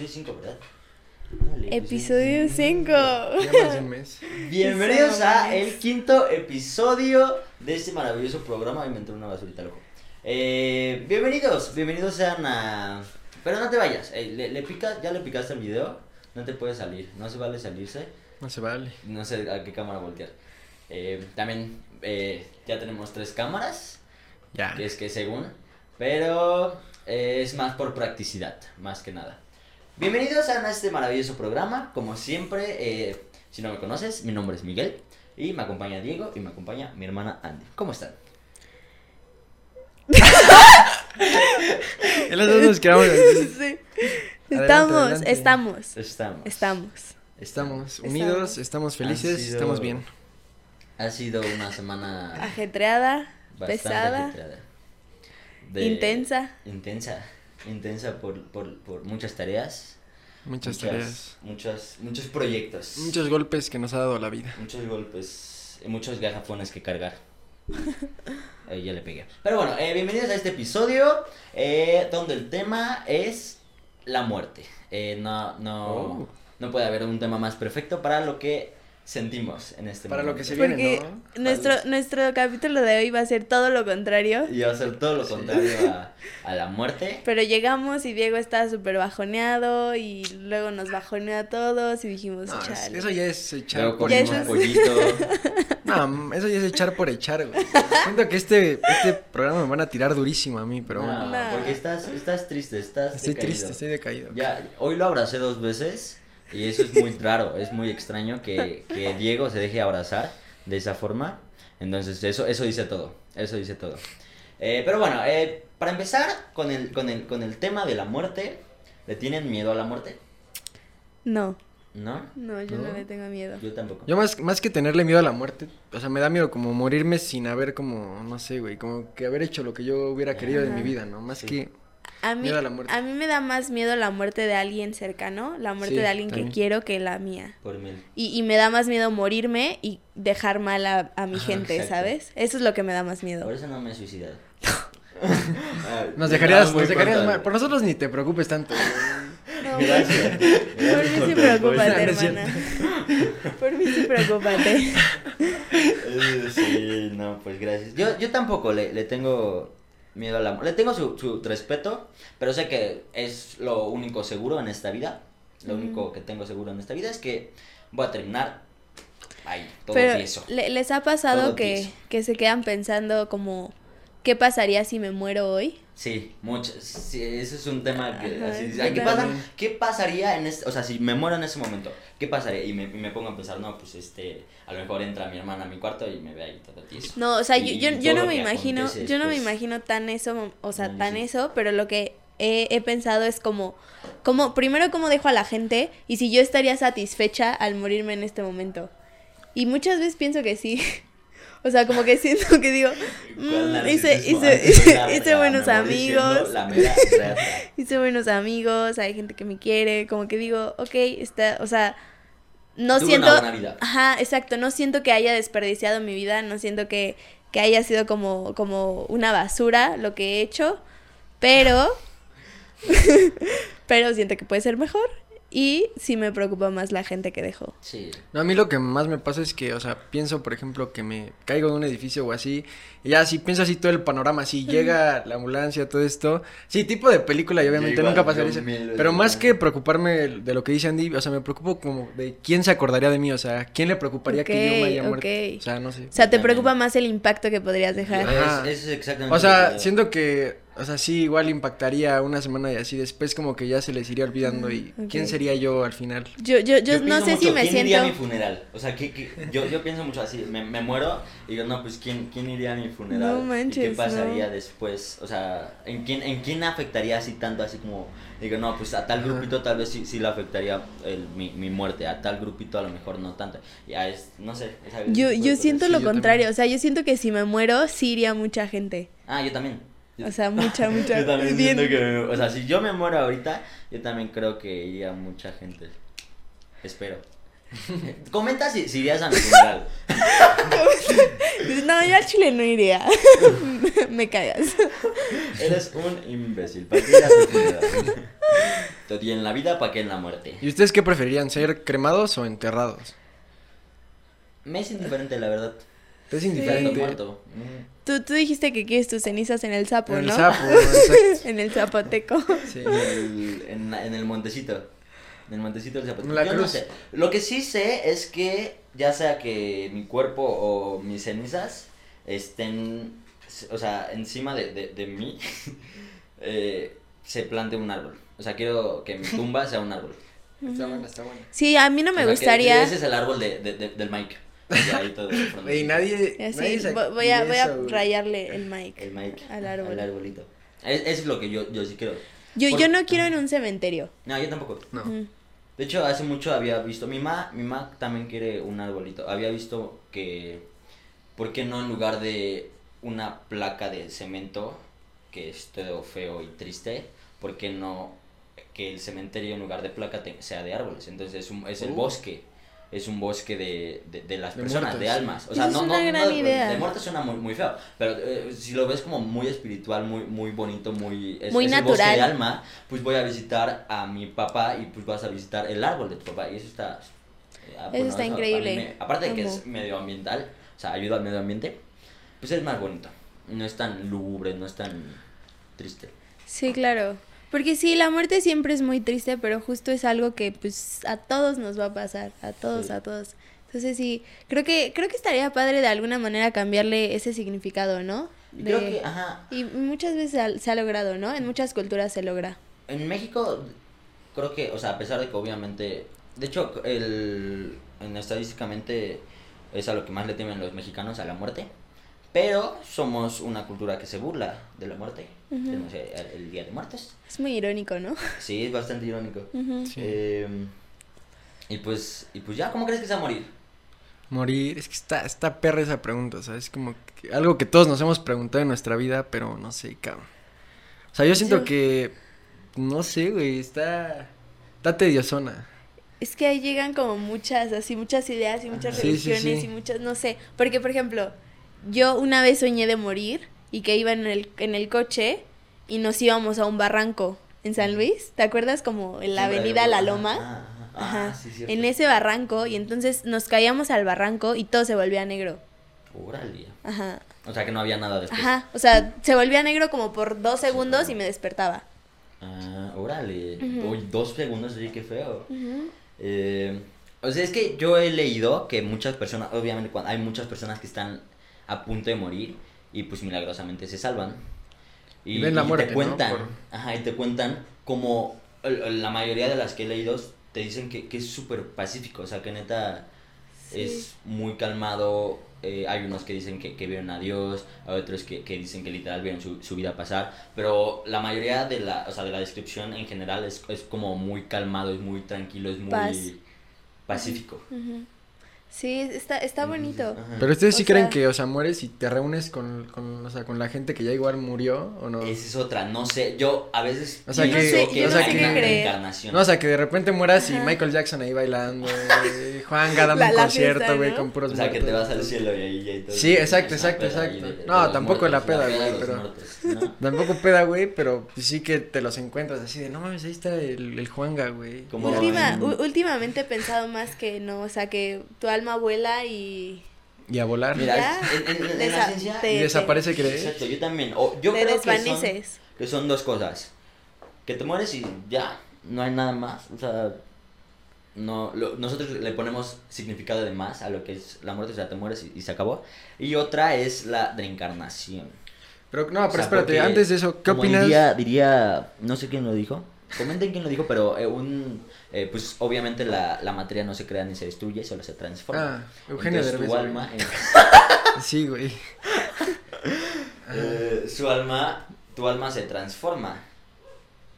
episodio 5, ¿verdad? Episodio 5. Ya más de un mes. Bienvenidos a el quinto episodio de este maravilloso programa. Entró una basurita loco. Eh, bienvenidos, bienvenidos sean a. Pero no te vayas, eh, le, le picas, ya le picaste el video, no te puedes salir, no se vale salirse, No se vale. no sé a qué cámara voltear. Eh, también eh, ya tenemos tres cámaras, Ya. que es que según, pero eh, es más por practicidad, más que nada. Bienvenidos a este maravilloso programa, como siempre, eh, si no me conoces, mi nombre es Miguel y me acompaña Diego y me acompaña mi hermana Andy. ¿Cómo están? Los dos nos quedamos así. Sí. Adelante, Estamos, adelante. estamos, Estamos. estamos. Estamos unidos, estamos felices, sido- estamos bien. Ha sido una semana Ajetreada, bastante pesada, ajetreada. De- intensa. Intensa, intensa por, por, por muchas tareas. Muchas tareas. Muchos, muchos proyectos. Muchos golpes que nos ha dado la vida. Muchos golpes y muchos garrafones que cargar. Ya le pegué. Pero bueno, eh, bienvenidos a este episodio eh, donde el tema es la muerte. Eh, no, no, Oh. no puede haber un tema más perfecto para lo que sentimos en este Para lo momento. que se viene, Porque ¿no? nuestro, nuestro capítulo de hoy va a ser todo lo contrario. Y va a ser todo lo contrario a, a la muerte. Pero llegamos y Diego estaba súper bajoneado y luego nos bajoneó a todos y dijimos, No, chale. eso ya es echar Luego por Ya comimos eso echar. es- pollito. No, eso ya es echar por echar, güey. Siento que este, este programa me van a tirar durísimo a mí, pero bueno. No, No. porque estás, estás triste, estás Estoy decaído. triste, estoy decaído. Ya, hoy lo abracé dos veces y eso es muy raro, es muy extraño que, que Diego se deje abrazar de esa forma. Entonces, eso, eso dice todo, eso dice todo. Eh, pero bueno, eh, para empezar con el, con, el, con el tema de la muerte, ¿le tienen miedo a la muerte? No, ¿No? no, yo no, ¿No? le tengo miedo. Yo tampoco. Yo más, más que tenerle miedo a la muerte, o sea, me da miedo como morirme sin haber como, no sé, güey, como que haber hecho lo que yo hubiera querido de mi vida, ¿no? Más Sí. que... A mí, Miedo a la muerte. a mí me da más miedo la muerte de alguien cercano, la muerte Sí, de alguien también. que quiero que la mía. Por mil. Y, y me da más miedo morirme y dejar mal a, a mi Ajá, gente, exacto. ¿sabes? Eso es lo que me da más miedo. Por eso no me he suicidado. Nos dejarías, Ah, muy nos dejarías mal. Por nosotros ni te preocupes tanto. No, Gracias. Por mí sí es hermana. Por mí sí preocúpate. Eh, Sí, no, pues gracias. Yo, yo tampoco le, le tengo miedo a la muerte. Le tengo su, su respeto, pero sé que es lo único seguro en esta vida. Lo único que tengo seguro en esta vida es que voy a terminar ahí, todo Pero tieso. ¿le- ¿les ha pasado que, que se quedan pensando como, ¿qué pasaría si me muero hoy? Sí, mucho. Sí, ese es un tema que Ajá, así yo "Ay, ¿qué, pasa. ¿Qué pasaría en este, o sea, si me muero en ese momento? ¿Qué pasaría? Y me, me pongo a pensar, no, pues este, a lo mejor entra mi hermana a mi cuarto y me ve ahí todo tieso. No, o sea, yo, Y yo, yo todo no me imagino, yo no me imagino tan eso, o sea, No, yo tan sí. eso, pero lo que he, he pensado es como, como, primero cómo dejo a la gente y si yo estaría satisfecha al morirme en este momento. Y muchas veces pienso que sí. O sea, como que siento que digo, ¿Cuál "Mm, hice, hice, hice buenos amigos, hice buenos amigos, hay gente que me quiere, como que digo, ok, está, o sea, no Tuve siento, una buena vida. ajá, exacto, no siento que haya desperdiciado mi vida, no siento que, que haya sido como, como una basura lo que he hecho, pero, pero siento que puede ser mejor y sí me preocupa más la gente que dejo. Sí. No, a mí lo que más me pasa es que, o sea, pienso, por ejemplo, que me caigo de un edificio o así, y ya así pienso así todo el panorama, así llega la ambulancia, todo esto. Sí, tipo de película y obviamente igual, nunca pasaría eso. Pero más que preocuparme de lo que dice Andy, o sea, me preocupo como de quién se acordaría de mí, o sea, quién le preocuparía que yo me haya muerto. O sea, no sé. O sea, te preocupa más el impacto que podrías dejar. Ajá. Es, es exactamente O lo sea, que- siento que, o sea, sí, igual impactaría una semana y así, después como que ya se les iría olvidando y Mm, ok. quién sería yo al final. Yo, yo, yo, no pienso sé si mucho, me ¿quién siento... iría a mi funeral? O sea, ¿qué, qué- yo, yo pienso mucho así, me, me muero y digo, no, pues ¿quién, quién iría a mi funeral? No ¿Y qué manches, pasaría no. después? O sea, ¿en quién, ¿en quién afectaría así tanto, así como, digo, no, pues a tal grupito tal vez sí, sí le afectaría el, mi, mi muerte, a tal grupito a lo mejor no tanto. Ya es, no sé. es Yo, yo siento Sí, lo yo contrario, también. o sea, yo siento que si me muero, sí iría mucha gente. Ah, yo también. O sea, mucha, mucha. Yo también bien- siento que, o sea, si yo me muero ahorita, yo también creo que iría mucha gente. Espero. Comenta si, si irías a mi funeral. No, yo al chile no iría. me cagas. Eres un imbécil. ¿Para qué ir a tu funeral? Y en la vida, ¿para qué en la muerte? ¿Y ustedes qué preferirían, ser cremados o enterrados? Me es indiferente, la verdad. Es Sí. Indiferente. muerto. Mm. Tú, tú dijiste que quieres tus cenizas en el sapo, En el ¿no? sapo, exacto. en el zapoteco. Sí. En el, en, en el montecito. En el montecito del zapote. En la Yo no sé. Lo que sí sé es que, ya sea que mi cuerpo o mis cenizas estén, o sea, encima de, de, de mí, eh, se plante un árbol. O sea, quiero que mi tumba sea un árbol. Está buena, está buena. Sí, a mí no me O sea, que gustaría. Ese es el árbol de, de- de- del Mike. Y nadie. Así, nadie se- vo- voy a, voy a rayarle el mic. El Mike. Al árbol. Al arbolito. Es, es lo que yo, yo sí creo. Yo, Por- yo no quiero en un cementerio. No, yo tampoco. No. De hecho, hace mucho había visto, mi ma, mi ma también quiere un arbolito. Había visto que, ¿por qué no en lugar de una placa de cemento, que es todo feo y triste, ¿por qué no que el cementerio en lugar de placa te- sea de árboles? Entonces es, un- es el Uh. bosque, es un bosque de, de, de las De personas, muertos. de almas. O sea, es no, una no, gran no, idea. de muerte suena muy, muy feo, pero eh, si lo ves como muy espiritual, muy, muy bonito, muy... Es, Muy es el bosque natural. de alma, pues voy a visitar a mi papá y pues vas a visitar el árbol de tu papá y eso está... eh, Eso está a mí increíble. me- aparte de que es medioambiental, o sea, ayuda al medio ambiente, pues es más bonito. No es tan lúgubre, no es tan triste. Sí, claro. Porque sí, la muerte siempre es muy triste, pero justo es algo que pues a todos nos va a pasar, a todos, Sí. a todos. Entonces sí, creo que creo que estaría padre de alguna manera cambiarle ese significado, ¿no? Creo que, ajá, Y muchas veces ha- se ha logrado, ¿no? En muchas culturas se logra. En México, creo que, o sea, a pesar de que obviamente, de hecho, el, en estadísticamente es a lo que más le temen los mexicanos, a la muerte, pero somos una cultura que se burla de la muerte. Tenemos el, el Día de Muertos. Es muy irónico, ¿no? Sí, es bastante irónico. Sí. Eh, y pues, y pues ya, ¿cómo crees que se va a morir? Morir, es que está, está perra esa pregunta, ¿sabes? Como que algo que todos nos hemos preguntado en nuestra vida, pero no sé, cabrón. O sea, yo siento Yo- que, no sé, güey, está, está tediosona. Es que ahí llegan como muchas, así, muchas ideas y muchas sí, religiones sí. y muchas, no sé. Porque, por ejemplo, yo una vez soñé de morir y que iba en el, en el coche y nos íbamos a un barranco en San Luis. ¿Te acuerdas? Como en la avenida La Loma. ajá, Ajá. Ah, sí, en ese barranco y entonces nos caíamos al barranco y todo se volvía negro. Órale. Ajá. O sea, que no había nada después. Ajá. O sea, se volvía negro como por dos segundos y me despertaba. Ah, órale. Uy, dos segundos, oye, qué feo. Eh, o sea, es que yo he leído que muchas personas, obviamente cuando hay muchas personas que están a punto de morir y pues milagrosamente se salvan. Y, Y ven la y muerte, te ¿no? cuentan, Por- ajá, y te cuentan como la mayoría de las que he leído te dicen que, que es súper pacífico, o sea, que neta Sí. es muy calmado. eh, hay unos que dicen que, que vieron a Dios, hay otros que, que dicen que literal vieron su, su vida pasar, pero la mayoría de la, o sea, de la descripción en general es, es como muy calmado, es muy tranquilo, es muy Paz. pacífico. Ujú. Sí, está, está bonito. Ajá. Pero ustedes sí O creen sea- que, o sea, mueres y te reúnes con, con, o sea, con la gente que ya igual murió, ¿o no? Esa es otra, no sé, yo a veces O sea que- que, yo no sé una qué creer. reencarnación. No, o sea, que de repente mueras y Ajá. Michael Jackson ahí bailando, Juanga dando La- un la concierto, güey, ¿no? con puros O sea, que te vas al cielo y ahí ya y todo. Sí, exacto, exacto, peda exacto. de- de No, tampoco la muertos, peda, de güey, pero-. Tampoco peda, güey, pero pues sí que te los encuentras así de, no mames, ahí está el, el Juanga, güey. Como- Última, últimamente he pensado más que no, o sea, que tu alma vuela y Y a volar. Mira, Ya. en, en- en la Desa- ciencia... te- y desaparece, ¿crees? Exacto, yo también. O, yo te creo que son, desvaneces. que son dos cosas. Que te mueres y ya, no hay nada más. O sea, no, lo- nosotros le ponemos significado de más a lo que es la muerte, o sea, te mueres y, y se acabó. Y otra es la reencarnación. Pero no, O pero sea, espérate, porque, antes de eso, ¿qué como opinas? Diría, diría, no sé quién lo dijo. Comenten quién lo dijo, pero eh, un, eh, pues obviamente la, la materia no se crea ni se destruye, solo se transforma. Ah, Eugenio Entonces, Derbez. tu güey. alma, Sí, güey. eh, su alma, tu alma se transforma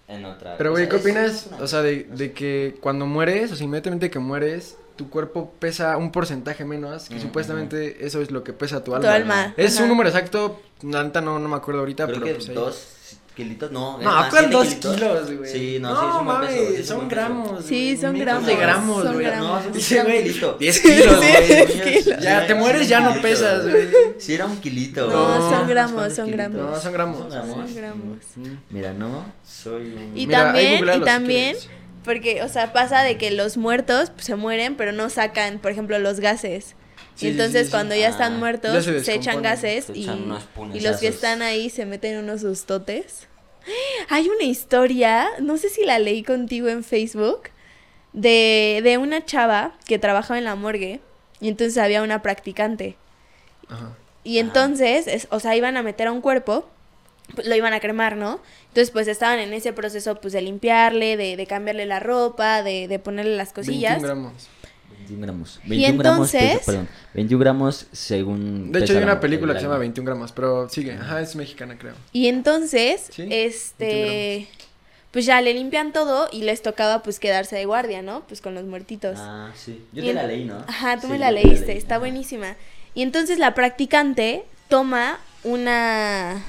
en otra. Pero, güey. ¿qué opinas? una- O sea, de, de que cuando mueres, o sea, inmediatamente que mueres, tu cuerpo pesa un porcentaje menos, que Mm, supuestamente eso es lo que pesa tu Tu alma. alma. Es ajá. un número exacto, no, no me acuerdo ahorita, Creo pero que pues ahí. Kilitos, no. es No, más, ¿cuál siete dos kilitos. kilos, güey? Sí, no, no sí, es un buen mames, peso, sí, es son buen gramos. Sí, son gramos, de gramos, son güey. No, son era un güey, kilito. 10 kilos, Sí, güey. diez kilos. Ya, te mueres, ya no pesas, güey. Sí, era un kilito. No, güey. son Unos gramos, son gramos. No, son gramos. Son gramos. Son. Mira, no, soy un... Y también, y también, porque, o sea, pasa de que los muertos pues, se mueren, pero no sacan, por ejemplo, los gases. Sí, y entonces sí, cuando ya Ah, están ya muertos, se se, echan gases se y, echan y los que están ahí se meten unos sustotes. Hay una historia, no sé si la leí contigo en Facebook, de, de una chava que trabajaba en la morgue y entonces había una practicante. Ajá. Y entonces, es- o sea, iban a meter a un cuerpo, pues, lo iban a cremar, ¿no? Entonces, pues estaban en ese proceso, pues, de limpiarle, de, de cambiarle la ropa, de, de ponerle las cosillas. 21 gramos. 21 gramos. Y 21 gramos, peso- entonces- perdón, 21 gramos según... De hecho, hay una película el que se llama alma. 21 gramos, pero sigue. Ajá, es mexicana, creo. Y entonces, Sí, este, pues ya le limpian todo y les tocaba, pues, quedarse de guardia, ¿no? Pues con los muertitos. Ah, sí. Yo Y te en- la leí, ¿no? Ajá, tú Sí, me la te leíste, leí, está ajá. buenísima. Y entonces la practicante toma una...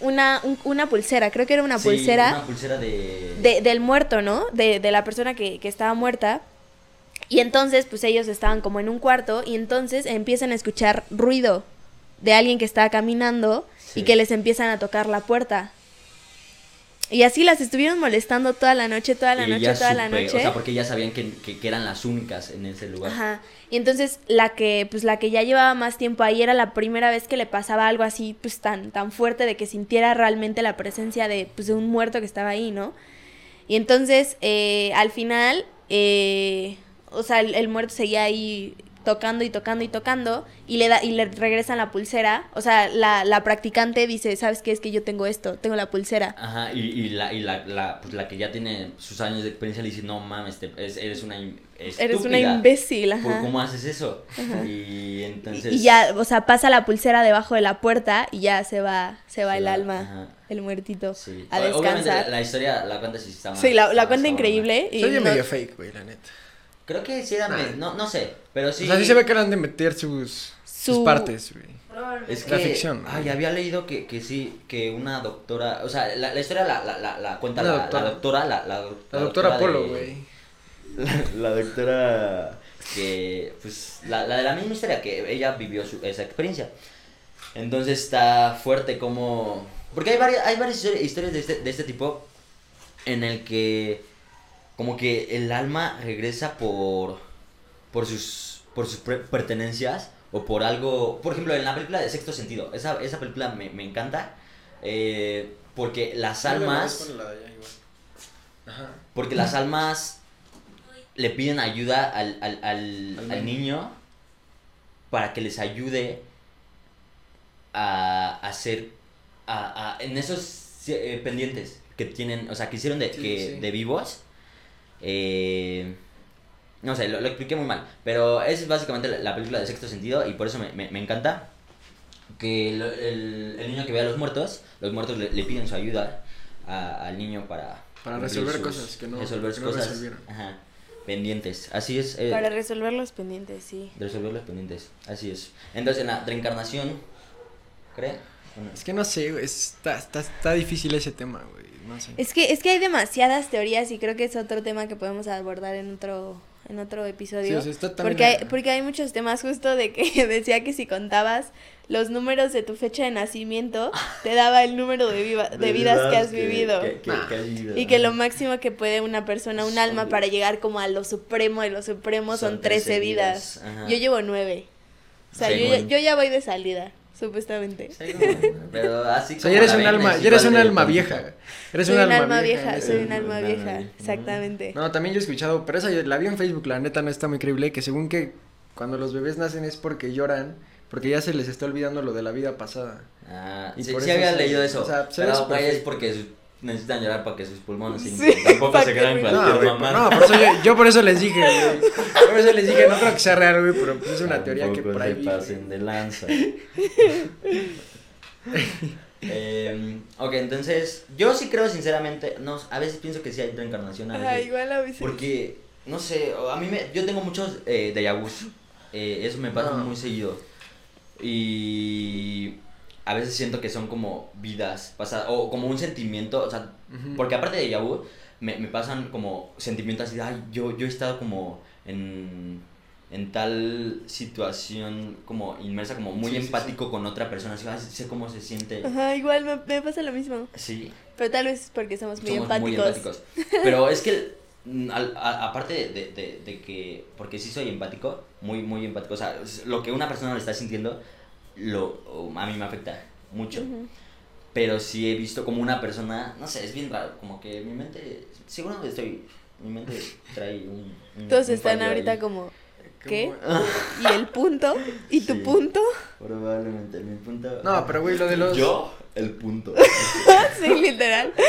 Una, un- una pulsera, creo que era una Sí, pulsera. Una pulsera de... de- del muerto, ¿no? De, de la persona que, que estaba muerta. Y entonces, pues ellos estaban como en un cuarto y entonces empiezan a escuchar ruido de alguien que estaba caminando y que les empiezan a tocar la puerta. Y así las estuvieron molestando toda la noche, toda la Y noche, toda la noche. O sea, porque ya sabían que, que, que eran las únicas en ese lugar. Ajá. Y entonces la que, pues la que ya llevaba más tiempo ahí era la primera vez que le pasaba algo así, pues tan, tan fuerte de que sintiera realmente la presencia de, pues, de un muerto que estaba ahí, ¿no? Y entonces, eh, al final, eh, o sea, el, el muerto seguía ahí tocando y tocando y tocando y le da y le regresan la pulsera. O sea, la, la practicante dice, ¿sabes qué? Es que yo tengo esto, tengo la pulsera. Ajá, y, y, la, y la, la, pues la que ya tiene sus años de experiencia le dice, no mames, te- es- eres una im- Eres una estúpida. imbécil, ¿Por ajá. ¿Cómo haces eso? Y entonces... Y, y ya, o sea, pasa la pulsera debajo de la puerta y ya se va, se va Se el va, alma, ajá. el muertito, Sí. a O- Obviamente la, descansar. la historia la cuenta si está más- Sí, la, la cuenta increíble. Y oye no- medio fake, güey, la neta. Creo que sí era... Nah. me- No, no sé, pero sí... O sea, sí se ve que le han de meter sus, sus Su- partes, güey. Es que, La ficción. Ay, había leído que, que sí, que una doctora, o sea, la, la historia la, la, la, la cuenta la, doctora. la doctora, la, la, La doctora Polo, güey. La, la doctora que, pues, la, la de la misma historia, que ella vivió su- esa experiencia. Entonces está fuerte como... Porque hay varias, hay varias histori- historias de este, de este tipo en el que como que el alma regresa por, por sus, por sus pertenencias o por algo... Por ejemplo, en la película de Sexto Sentido, esa, esa película me, me encanta eh, porque las almas... Porque las almas le piden ayuda al, al, al, niño. niño para que les ayude a hacer a, a- en esos eh, pendientes que tienen, o sea, que hicieron de, Sí, que, sí. de vivos. Eh, no sé, lo, lo expliqué muy mal. Pero esa es básicamente la, la película de sexto sentido y por eso me, me, me encanta. Que lo- el, el niño que ve a los muertos, los muertos le, le piden su ayuda a- al niño para... Para resolver cosas que no- Resolver que no cosas resolvieron. ajá, pendientes. Así es. eh, Para resolver los pendientes, sí. resolver los pendientes. Así es. Entonces en la reencarnación, ¿cree? ¿O no? Es que no sé. Está, está, está difícil ese tema, güey. No sé. Es que, es que hay demasiadas teorías y creo que es otro tema que podemos abordar en otro, en otro episodio. Sí, o sea, está también porque, hay, porque hay muchos temas justo de que decía que si contabas los números de tu fecha de nacimiento, te daba el número de, viva- de vidas que has vivido. que- que- Ah. Y que lo máximo que puede una persona, un alma, para llegar como a lo supremo de lo supremo son, Son 13 13 vidas. Yo llevo 9. O sea, yo, yo ya voy de salida, supuestamente. Sí, Pero así O sea, como ya eres un alma, ya eres un alma vieja. Eres soy un alma vieja. soy un- alma vieja, exactamente. No, también yo he escuchado, pero esa yo la vi en Facebook, la neta no está muy creíble, que según que cuando los bebés nacen es porque lloran, porque ya se les está olvidando lo de la vida pasada. Ah, Y sí, por sí eso había se- leído eso. o sea, pero es porque necesitan llorar para que sus pulmones se Sí, inflen. Tampoco se que crean me- cualquier No, mamá. no, por eso yo, yo por eso les dije, güey. Por eso les dije, no creo que sea real, güey, pero pues es una teoría que por ahí se pasen de lanza. Eh, ok, entonces, yo sí creo sinceramente, no, a veces pienso que sí hay reencarnación, a Ajá, veces, igual a veces. porque, no sé, a mí me, yo tengo muchos eh, vus, eh, eso me pasa No. muy seguido, y a veces siento que son como vidas pasadas, o como un sentimiento, o sea, porque aparte de Yabu, me, me pasan como sentimientos así de, ay, yo, yo he estado como en, en tal situación como inmersa, como muy Sí, sí, empático con otra persona, así, ay, sé cómo se siente. Ajá, igual me, me pasa lo mismo. Sí, Pero tal vez es porque somos muy somos empáticos. muy empáticos. Pero es que, mm, al- a- aparte de, de- de- de que, porque sí soy empático, muy, muy empático, o sea, es- lo que una persona le está sintiendo, lo, a mí me afecta mucho. Pero sí he visto como una persona, no sé, es bien raro, como que mi mente, seguro que estoy, mi mente trae un... un- Todos un están ahorita ahí. como, ¿qué? ¿Y el punto? ¿Y tu punto? Probablemente, mi punto... No, pero güey, lo de los... Yo, el punto. sí, literal.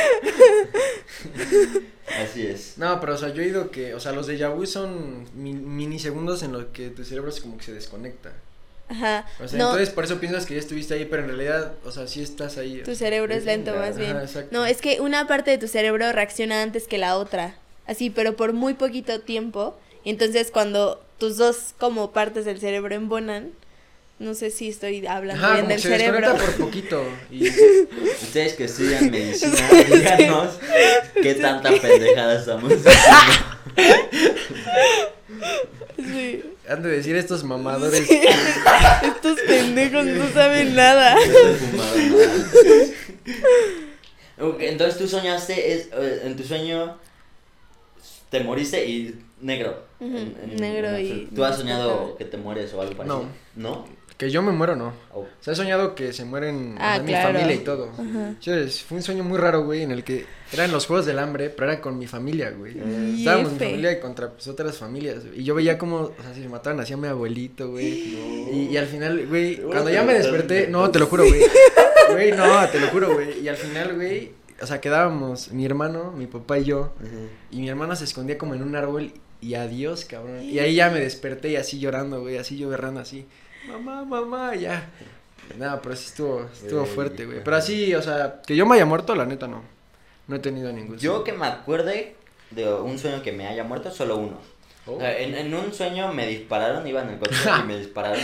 Así es. No, pero o sea, yo he oído que, o sea, los de vu son mi- minisegundos en los que tu cerebro es como que se desconecta. Ajá. O sea, no, entonces por eso piensas que ya estuviste ahí, pero en realidad, o sea, sí estás ahí. tu cerebro es lento más bien. Ajá. No, es que una parte de tu cerebro reacciona antes que la otra. Así, pero por muy poquito tiempo. Y entonces cuando tus dos como partes del cerebro embonan, no sé si estoy hablando Ajá, bien del se cerebro. por poquito. Y, Ustedes que estudian medicina, díganos qué tanta pendejada estamos haciendo. Sí. Han de decir estos mamadores. Estos pendejos no saben nada. No he fumado nada. Ok, Entonces tú soñaste, es, eh, en tu sueño te moriste y negro. En- en- negro en y-. ¿Tú has soñado que te mueres o algo parecido? ¿No? Que yo me muero, no. Oh. O sea, he soñado que se mueren o Ah, mi familia y todo. Fue un sueño muy raro, güey, en el que eran los juegos del hambre, pero era con mi familia, güey. Estábamos mi familia contra pues, otras familias. güey. Y yo veía como, o sea, si se mataban hacía mi abuelito, güey. Y, y al final, güey, cuando ya me desperté, no, te lo juro, güey. Güey, no, te lo juro, güey. Y al final, güey, o sea, quedábamos mi hermano, mi papá y yo. Y mi hermano se escondía como en un árbol y adiós, cabrón. Y ahí ya me desperté y así llorando, güey, así yo berrando así. Mamá, mamá, ya. Nada, pero sí estuvo, estuvo fuerte, güey. Pero así, o sea, que yo me haya muerto, la neta no. No he tenido ningún. Yo sueño. que me acuerde de un sueño que me haya muerto, solo uno. Oh. O sea, en, en un sueño me dispararon, iba en el coche y me dispararon.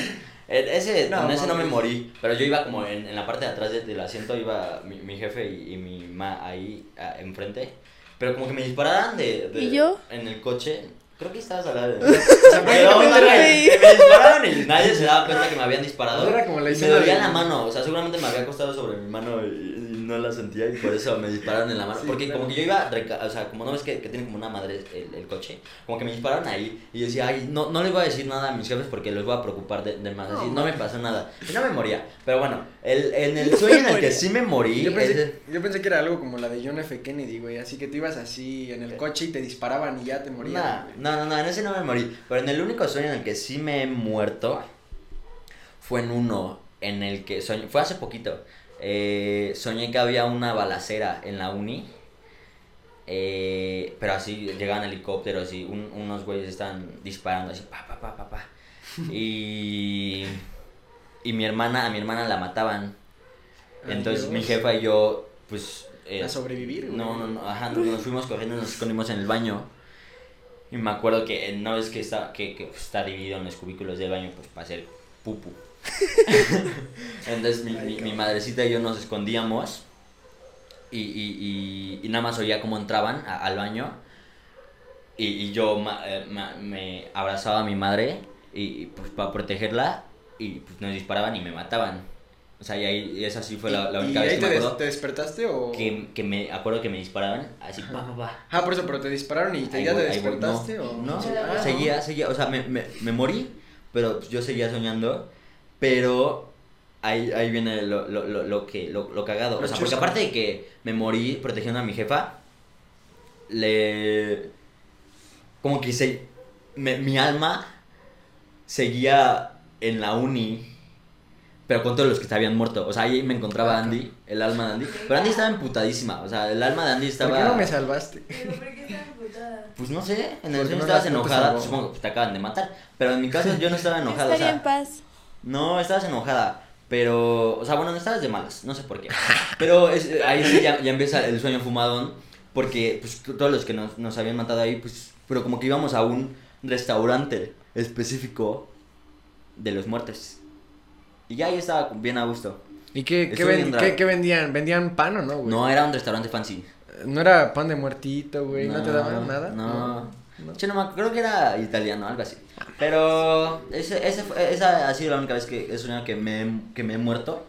E- Ese, No, ese no me morí, pero yo iba como en, en la parte de atrás de- del asiento, iba mi, mi jefe y, y mi ma ahí ah, enfrente. Pero como que me dispararan de, de- ¿Y yo? en el coche. Creo que estabas al lado de Pero, o sea, prácticamente me, me dispararon y nadie se daba cuenta que me habían disparado. Era como la Y me dolía la mano, o sea, seguramente me había acostado sobre mi mano y, y no la sentía y por eso me dispararon en la mano. Sí, Porque claro. como que yo iba, o sea, como no ves que, que tiene como una madre el, el coche, como que me dispararon ahí y yo decía, ay, no, no le voy a decir nada a mis jefes porque los voy a preocupar de, de más. Así, No, no me pasó nada. Y no me moría. Pero bueno, el, en el sueño en el que sí me morí, Yo pensé, ese- yo pensé que era algo como la de John F. Kennedy, güey. Así que tú ibas así en el coche y te disparaban y ya te morías. Nah, no, no, no, en ese no me morí. Pero en el único sueño en el que sí me he muerto fue en uno en el que soñé, fue hace poquito. Eh, soñé que había una balacera en la uni. eh, pero así llegaban helicópteros y un- unos güeyes estaban disparando así, pa, pa, pa, pa, pa. Y, y mi hermana, a mi hermana la mataban. Entonces mi jefa y yo, pues... eh, A sobrevivir, güey. no, no, no, ajá, nos, nos fuimos corriendo, nos escondimos en el baño. Y me acuerdo que no es que está, que, que está dividido en los cubículos del baño, pues para hacer pupu. Entonces mi, mi, mi madrecita y yo nos escondíamos y, y, y, y nada más oía cómo entraban a- al baño. Y, y yo ma- eh, ma- me abrazaba a mi madre y, pues para protegerla y pues nos disparaban y me mataban. O sea, y, ahí, y esa sí fue la, la ¿Y- única y vez ahí que te, me des- acuerdo te despertaste o...? que, que me acuerdo que me disparaban así pa pa pa Ah, por eso, pero te dispararon y te, Ahí ya voy, te ahí voy, despertaste no, o...? no, ah, seguía seguía o sea me, me, me morí pero pues, yo seguía soñando pero ahí, ahí viene lo, lo, lo, lo que lo, lo cagado o sea porque aparte de que me morí protegiendo a mi jefa le como que se me- mi alma seguía en la uni pero con todos los que se habían muerto. O sea, ahí me encontraba Ah, Andy, el alma de Andy. Pero Andy estaba emputadísima. O sea, el alma de Andy estaba. ¿Por qué no me salvaste? Pues no sé, en ¿Por el sueño no estabas no te enojada, salvó? supongo que pues, te acaban de matar, pero en mi caso yo no estaba enojada, o Estaría en sea, paz. No, estabas enojada, pero, o sea, bueno, no estabas de malas, no sé por qué, pero es- ahí sí ya, ya empieza el sueño fumadón, porque pues todos los que nos, nos habían matado ahí, pues, pero como que íbamos a un restaurante específico de los muertos, y ya ahí estaba bien a gusto. ¿Y qué, qué, ven- vendían? ¿Vendían pan o no, güey? No, era un restaurante fancy. No era pan de muertito, güey. ¿No, te daban nada? No. No. Yo no me acuerdo, creo que era italiano, algo así. Pero ese, ese fue- esa ha sido la única vez que he soñado que me, que me he muerto.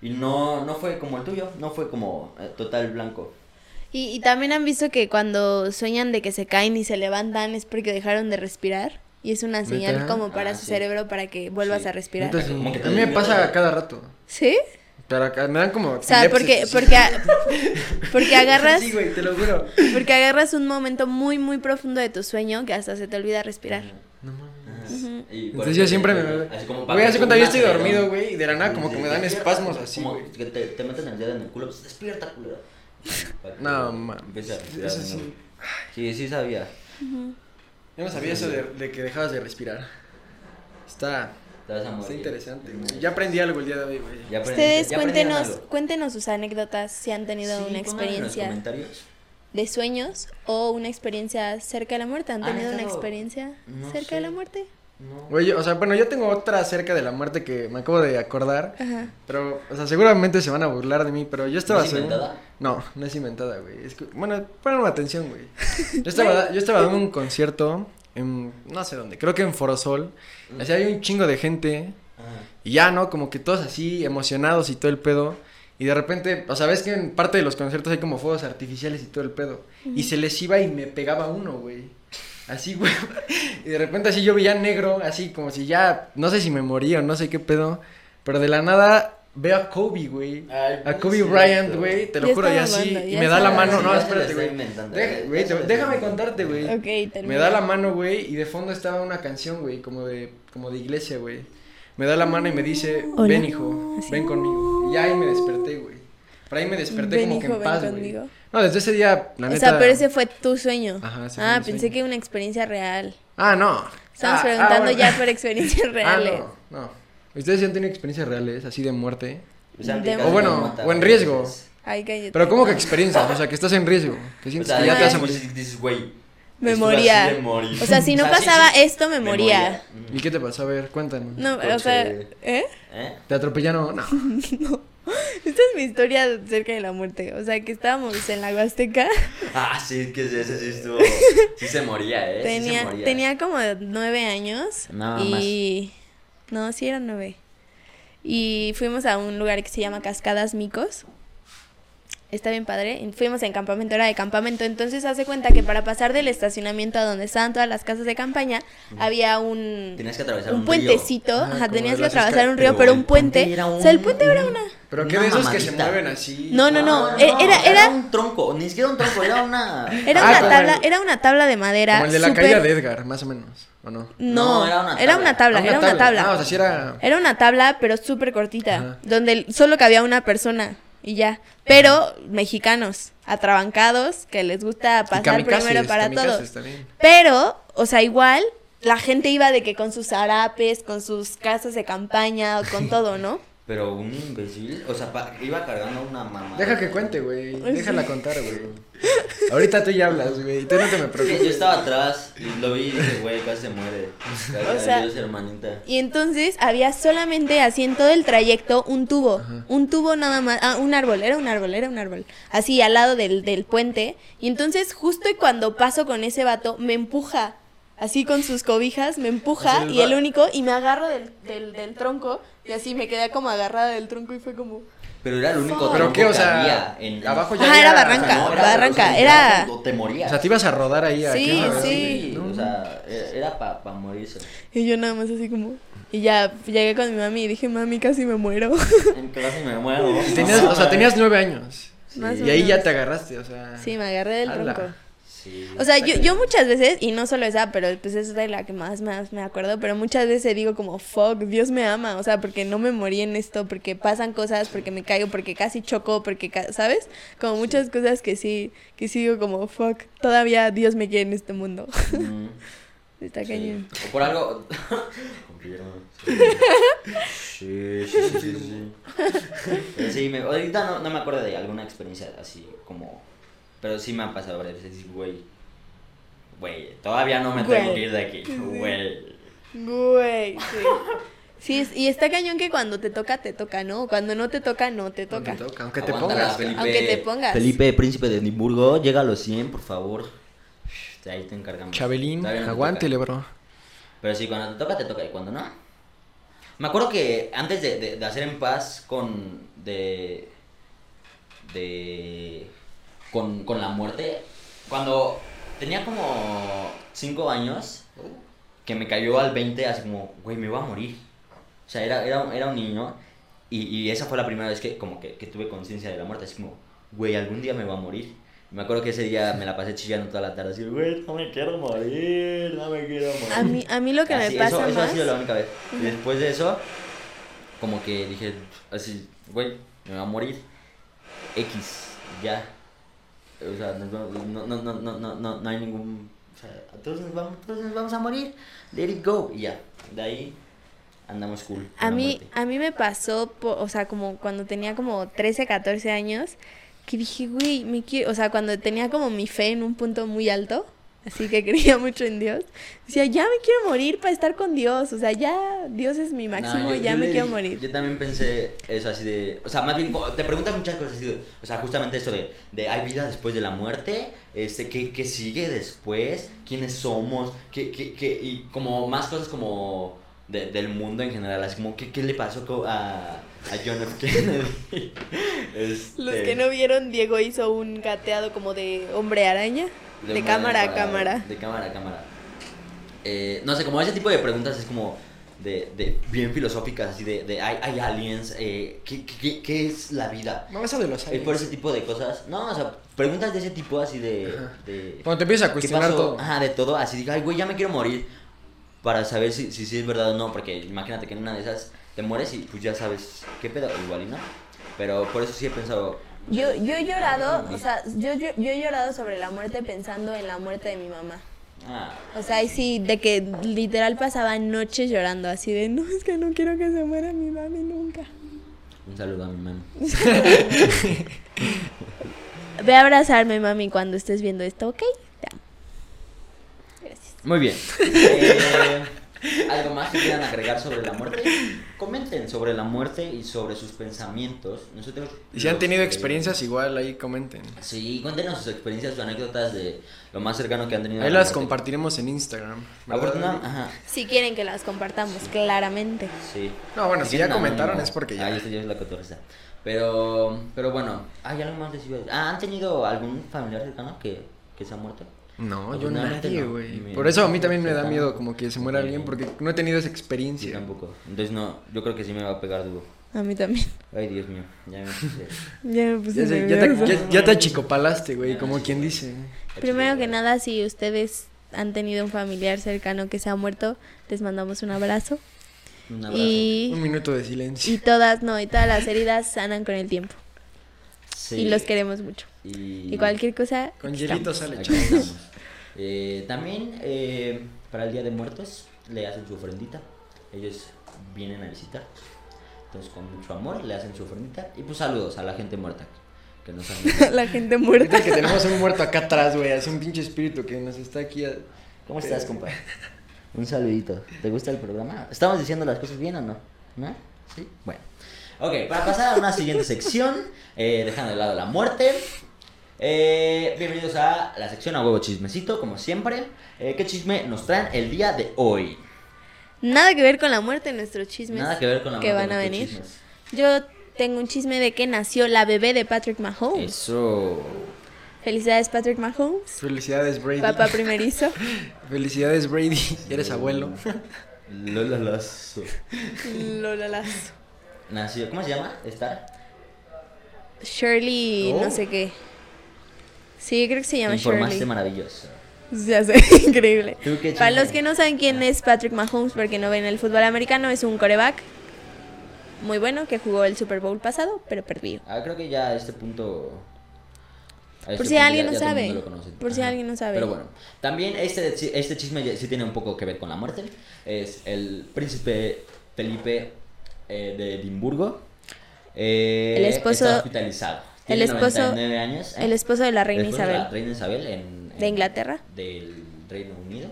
Y no, no fue como el tuyo, no fue como eh, total blanco. Y, y también han visto que cuando sueñan de que se caen y se levantan es porque dejaron de respirar. Y es una señal como para Ah, su sí. cerebro para que vuelvas Sí. a respirar. Entonces, Como que a mí me pasa cada rato. ¿Sí? Pero acá me dan como. O sea, porque, porque, a- porque agarras, Sí, güey, te lo juro. porque agarras un momento muy, muy profundo de tu sueño que hasta se te olvida respirar. No mames. Entonces yo siempre me. así como para Güey, hace cuenta yo estoy dormido, güey, y de la nada como que me dan espasmos así, como que te, te meten el dedo en el culo, pues despierta, culero. No, mames. Eso sí. Sí, sí sabía. Yo no sabía eso de, de que dejabas de respirar. Está, Te vas a morir. está interesante, güey. Ya aprendí algo el día de hoy, güey. Ya Ustedes ya aprendieron cuéntenos, algo. cuéntenos sus anécdotas si han tenido Sí, una pónganlo en los experiencia comentarios. de sueños o una experiencia cerca de la muerte. ¿Han ¿Han tenido una experiencia no cerca sé. de la muerte? No. Güey, yo- o sea, bueno, yo tengo otra acerca de la muerte que me acabo de acordar. Ajá. Pero, o sea, seguramente se van a burlar de mí, pero yo estaba ¿No es seguro- inventada? No, no es inventada, güey. Es que- bueno, ponme atención, güey. Yo estaba, yo estaba dando un concierto en, no sé dónde, creo que en Forosol. Así hay un chingo de gente y ya, ¿no? Como que todos así emocionados y todo el pedo. Y de repente, o sea, ves que en parte de los conciertos hay como fuegos artificiales y todo el pedo. Y se les iba y me pegaba uno, güey. Así, güey. Y de repente así yo veía negro, así como si ya, no sé si me moría o no sé qué pedo. Pero de la nada veo a Kobe, güey. A Kobe Bryant, güey, te lo juro, y así, y me da la mano, no, espérate, güey. déjame contarte, güey. Ok, termina. Me da la mano, güey, y de fondo estaba una canción, güey, como de, como de iglesia, güey. Me da la mano y me dice, Hola. ven hijo, Así. ven conmigo. Y ya ahí me desperté, güey. Por ahí me desperté Ven, como que en ven paz, güey. conmigo. No, desde ese día, la o neta. sea, pero ese fue tu sueño. Ajá, ese ah, pensé sueño. que una experiencia real. Ah, no. Estamos Ah, preguntando ah, bueno. ya por experiencias reales. Ah, no, no. ¿Ustedes ya han tenido experiencias reales, así de muerte? Casi O bueno, o en riesgo. veces. Ay, cállate. Pero ¿cómo que experiencias? O sea, que estás en riesgo. Que O sientes sea, que ya te vas a morir. dices, güey. Me moría. O sea, si no pasaba sí, esto, me moría. ¿Y qué te pasó? A ver, cuéntanos. No, o Coche. sea, ¿eh? ¿Eh? ¿Te atropellaron? No. Esta es mi historia cerca de la muerte. O sea, que estábamos en la Huasteca. Ah, sí, que ese sí estuvo. Sí se moría, ¿eh? Sí se tenía, moría. tenía como nueve años. No, y... No, sí eran nueve. Y fuimos a un lugar que se llama Cascadas Micos. Está bien padre. Fuimos en campamento, era de campamento. Entonces hace cuenta que para pasar del estacionamiento a donde estaban todas las casas de campaña, había un, Tenías que atravesar un un, puentecito. Ajá, tenías que atravesar un río, pero un puente. era O sea, el un- puente era un- una. ¿Pero qué Una de esos que se mueven así? No, no, no. eh, era- era- un tronco, ni siquiera un tronco, era una. Era Ah, una tabla, el- era una tabla de madera. Como el de la caída de Edgar, más o menos. ¿O no? No, No, era una era tabla. una tabla, Ah, era una tabla. Ah, o sea, sí era. Era una tabla, pero súper cortita, Ajá. donde solo cabía una persona y ya. Pero mexicanos, atrabancados, que les gusta pasar kamikazes, primero para todos. también. Pero, o sea, igual la gente iba de que con sus harapes, con sus casas de campaña, con todo, ¿no? Pero un imbécil, o sea, pa- iba cargando una mamá. Deja que cuente, güey. Déjala contar, güey. Ahorita tú ya hablas, güey. Tú no te me Yo preocupes. estaba atrás y lo vi y dije, güey, casi se muere. O sea- Adiós, hermanita. Y entonces había solamente así en todo el trayecto un tubo, Ajá. un tubo nada más, ah, un árbol, era un árbol, era un árbol, así al lado del, del puente. Y entonces justo y cuando paso con ese vato, me empuja, así con sus cobijas, me empuja y el único, y me agarro del, del, del tronco, y así me quedé como agarrada del tronco y fue como... Pero era el único. ¿Pero tronco qué? O que sea, había en- abajo ya Ajá, era había- barranca, barranca, o sea, era- Te morías. O sea, te ibas a rodar ahí. a Sí, lado, sí. ¿no? O sea, era- era para morirse. Y yo nada más así como... Y ya llegué con mi mami y dije, mami, casi me muero. Clase me muero. Y tenías, o sea, tenías nueve años. Y ahí ya te agarraste, o sea. Sí, me agarré del Ala. tronco. Sí. O sea, yo, yo muchas veces, y no solo esa, pero pues esa es de la que más, más me acuerdo, pero muchas veces digo como, fuck, Dios me ama, o sea, porque no me morí en esto, porque pasan cosas, porque me caigo, porque casi choco, porque, ca- ¿sabes? Como muchas cosas que sí, que sí digo como, fuck, todavía Dios me quiere en este mundo. Mm, Está sí. cañón. O por algo. Sí, sí, sí, sí. sí, me- ahorita no, no me acuerdo de alguna experiencia así como. Pero sí me han pasado varias veces, güey. Güey, todavía no me tengo Güey. que ir de aquí. Güey. Güey, sí. Sí, es- y está cañón que cuando te toca, te toca, ¿no? Cuando no te toca, no te Aunque toca. te toca, Aunque te Aguántala, pongas. Felipe. Aunque te pongas. Felipe, príncipe de Edimburgo, llega a los 100, por favor. De ahí te encargamos. Chabelín, no te aguántele, toca. bro. Pero sí, cuando te toca, te toca. Y cuando no. Me acuerdo que antes de, de- de hacer en paz con. de. de. Con, con la muerte. Cuando tenía como 5 años. que me cayó al 20, así como, güey, me voy a morir. O sea, era, era, era un niño. Y, y esa fue la primera vez que, como que, que tuve conciencia de la muerte. Así como, güey, algún día me voy a morir. Me acuerdo que ese día me la pasé chillando toda la tarde. Así, güey, no me quiero morir, no me quiero morir. A mí, a mí lo que Así, me pasa eso, eso más... ha sido la única vez. Y después de eso, como que dije, así, güey, me va a morir. X, ya o sea, no, no, no, no, no, no, no hay ningún, o sea, todos nos vamos, todos nos vamos a morir, let it go, y ya, de ahí andamos cool. A mí, a mí me pasó, por, o sea, como cuando tenía como 13, 14 años, que dije, güey, me quiero, o sea, cuando tenía como mi fe en un punto muy alto, así que creía mucho en Dios, decía, ya me quiero morir para estar con Dios, o sea, ya Dios es mi No, máximo, yo- ya yo me le quiero morir. Yo también pensé eso así de. O sea, más bien, te preguntan muchas cosas así de. O sea, justamente esto de. de ¿Hay vida después de la muerte? Este, ¿qué, qué sigue después? ¿Quiénes somos? ¿Qué, qué, qué? Y como más cosas como. de- del mundo en general. Así como, ¿qué, qué le pasó a, a John F. Kennedy? Este, Los que no vieron, Diego hizo un gateado como de hombre araña, de, hombre cámara a cámara. De cámara a cámara. Eh, no sé, como ese tipo de preguntas es como de, de bien filosóficas, así de, de hay, hay aliens, eh, ¿qué, qué, qué- qué es la vida? No, eso de los Es por aliens. ese tipo de cosas. No, o sea, preguntas de ese tipo así de... De Cuando te empiezas a ¿qué cuestionar todo. Ajá, de todo. Así digo, ay, güey, ya me quiero morir. Para saber si, si, si es verdad o no, porque imagínate que en una de esas te mueres y pues ya sabes qué pedo, igual y no. Pero por eso sí he pensado, Yo, yo he llorado, o sea, yo, yo, yo he llorado sobre la muerte pensando en la muerte de mi mamá. ah, O sea, y sí, de que literal pasaba noches llorando, así de, no, es que no quiero que se muera mi mami nunca. un saludo a mi mamá. Ve a abrazarme, mami, cuando estés viendo esto, ¿ok? Te amo. Gracias. Muy bien. Eh, ¿Algo más que quieran agregar sobre la muerte? Comenten sobre la muerte y sobre sus pensamientos. Nosotros Y si han tenido experiencias, igual ahí comenten. Sí, cuéntenos sus experiencias, sus anécdotas de lo más cercano que han tenido. a Ahí la las muerte. compartiremos en Instagram. ajá, Si quieren que las compartamos, claramente. sí. No, bueno, si ya comentaron anónimo. es porque ya. Ah, esto ya es la cotorreza. Pero, pero bueno, ¿hay algo más de Ah, ¿han tenido algún familiar cercano que, que se ha muerto? No, yo nadie, no. güey. Por eso a mí también me da miedo como que se muera alguien porque no he tenido esa experiencia. tampoco. Entonces no, yo creo que sí me va a pegar duro. A mí también. Ay, Dios mío, ya me puse. Ya me puse Ya, sé, ya, te, ya, ya te achicopalaste, güey, como quien dice. Primero que nada, si ustedes han tenido un familiar cercano que se ha muerto, les mandamos un abrazo. Un abrazo. Y, Un minuto de silencio. y todas, no, y todas las heridas sanan con el tiempo. Sí. Y los queremos mucho. Y, Y cualquier cosa. Con hielito sale. Eh, también eh, para el Día de Muertos le hacen su ofrendita. Ellos vienen a visitar. Entonces con mucho amor le hacen su ofrendita. Y pues saludos a la gente muerta. Que nos han... La gente muerta. Que tenemos un muerto acá atrás, güey, así un pinche espíritu que nos está aquí. a- ¿Cómo estás, compa? Un saludito. ¿Te gusta el programa? ¿Estamos diciendo las cosas bien o no? ¿No? ¿Sí? Bueno. Ok, para pasar a una siguiente sección, eh, dejando de lado la muerte. Eh, bienvenidos a la sección a huevo chismecito, como siempre. Eh, ¿Qué chisme nos traen el día de hoy? Nada que ver con la muerte, nuestros chismes. Nada que ver con la que muerte. van a ¿qué venir. chismes? Yo tengo un chisme de que nació la bebé de Patrick Mahomes. Eso. Felicidades, Patrick Mahomes. Felicidades, Brady. Papá primerizo. Felicidades, Brady. Eres abuelo. Lola Lazo. Lola Lazo. Nació, ¿cómo se llama? ¿Star? Shirley, Oh. no sé qué. Sí, creo que se llama Informaste Shirley. maravilloso. Ya sé, increíble. ¿Tú qué Para los que no saben quién es Patrick Mahomes porque no ven el fútbol americano, es un coreback muy bueno que jugó el Super Bowl pasado, pero perdió. Ah, creo que ya a este punto. a Por este si punto alguien ya- no ya sabe. Por si alguien no sabe. Pero bueno, también este, este chisme sí tiene un poco que ver con la muerte. Es el príncipe Felipe eh, de Edimburgo. eh, El esposo- Está hospitalizado. El esposo- 99 años. ¿eh? El esposo de la reina El esposo de Isabel. la reina Isabel en, ¿De en- Inglaterra? Del Reino Unido.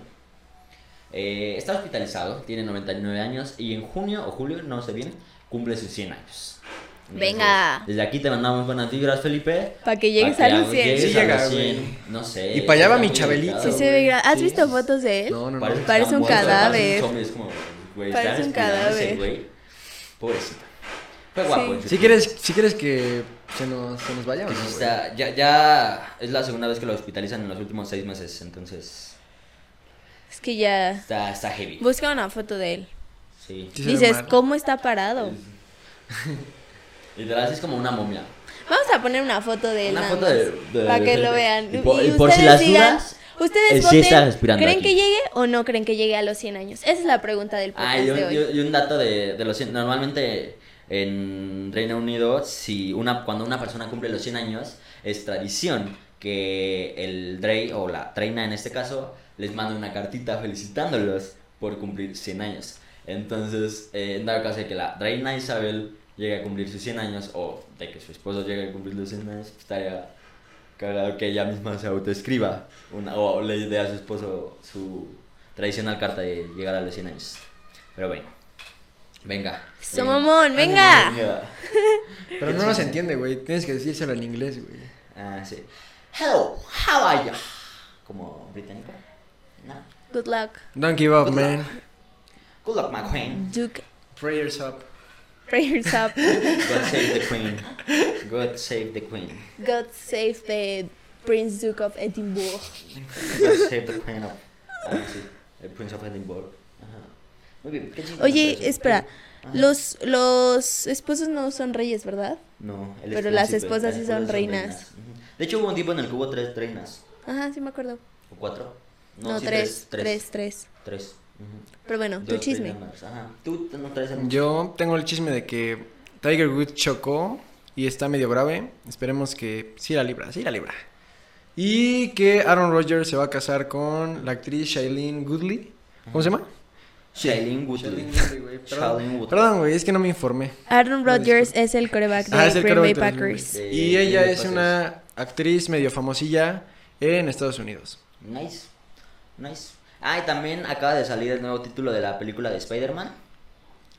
Eh, está hospitalizado, tiene 99 años y en junio o julio, no sé bien, cumple sus 100 años. Entonces, Venga. Desde aquí te mandamos buenas vibras, Felipe. Para que llegues Pa' a que los 100. llegues Sí a llega, los güey. 100, No sé. Y pa' allá va mi Chabelito. Sí se ve ¿Has Sí. visto fotos de él? No, no, no. Parece, Parece un cadáver. Parece un es como, güey, Parece un cadáver. Pobrecito. Fue guapo. Sí. Si quieres, si quieres que se nos, se nos vaya, ¿o no? Está- ya, ya es la segunda vez que lo hospitalizan en los últimos seis meses, entonces Es que ya. está, está heavy. Busca una foto de él. Sí. Sí Dices. ¿cómo está parado? Literal, es como una momia. Vamos a poner una foto de él. Una foto de- de- Para de que lo vean. Y por- y por si las digan, dudas, Ustedes eh, sí voten, ¿creen aquí. que llegue o no creen que llegue a los 100 años? Esa es la pregunta del podcast Ah, y un, de hoy. y un dato de, de los 100. Normalmente en Reino Unido, si una, cuando una persona cumple los 100 años, es tradición que el Drey o la Treina en este caso les mande una cartita felicitándolos por cumplir 100 años. Entonces, eh, en dado caso de que la Reina Isabel llegue a cumplir sus 100 años o de que su esposo llegue a cumplir los 100 años, estaría cagado que ella misma se autoescriba una, o le dé a su esposo su tradicional carta de llegar a los 100 años. Pero bueno, venga. So, Eh, mamón, venga. Pero no nos entiende, güey. Tienes que decírselo en inglés, güey. Ah, sí. Hello, how are you? Como británico. No. Good luck, Don't give up, Good man. Good luck, my queen. Duke. Prayers up. Prayers up. God save the queen. God save the queen. God save the Prince Duke of Edinburgh. God save the queen of. Ah, sí. El Prince of Edinburgh. Muy bien. ¿qué Oye, espera. Ajá. Los, los esposos no son reyes, ¿verdad? No, es Pero las esposas sí son reinas. De hecho, hubo un tiempo en el que hubo tres reinas. Ajá, sí me acuerdo. ¿O cuatro? No, sí, tres, tres, tres, Tres. Ujú. Pero bueno, tu chisme. Ajá. ¿Tú no traes algún Yo tengo el chisme de que Tiger Woods chocó y está medio grave. Esperemos que sí la libra, sí la libra. Y que Aaron Rodgers se va a casar con la actriz Shailene Woodley. ¿Cómo se llama? Shailene Woodley. Shailene Woodley. Perdón, güey, es que no me informé. Aaron Rodgers es el coreback de Ah, es el Green Bay de Packers. De Y ella es Packers. una actriz medio famosilla en Estados Unidos. Nice. Nice. Ah, y también acaba de salir el nuevo título de la película de Spider-Man.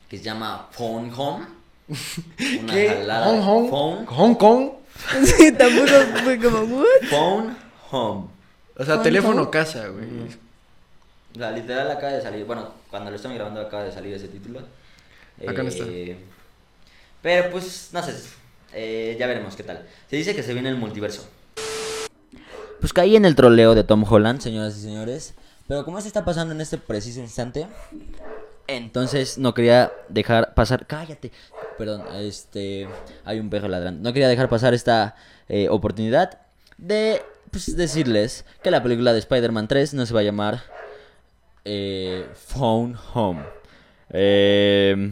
Que se llama Phone Home. Una ¿Qué? jalada. Hong Kong. Phone. Hong Kong. Sí, tampoco fue como, ¿what? O Phone Home. sea, Hong teléfono casa, güey. O sea, literal acaba de salir. Bueno, cuando lo estamos grabando acaba de salir ese título. Acá no está. Eh, Pero pues, no sé. eh, ya veremos qué tal. Se dice que se viene el multiverso. Pues caí en el troleo de Tom Holland, señoras y señores. Pero como se está pasando en este preciso instante, entonces no quería dejar pasar. Cállate. Perdón, este. Hay un perro ladrando. No quería dejar pasar esta eh, oportunidad de pues, decirles que la película de Spider-Man 3 no se va a llamar eh, Phone Home. Eh,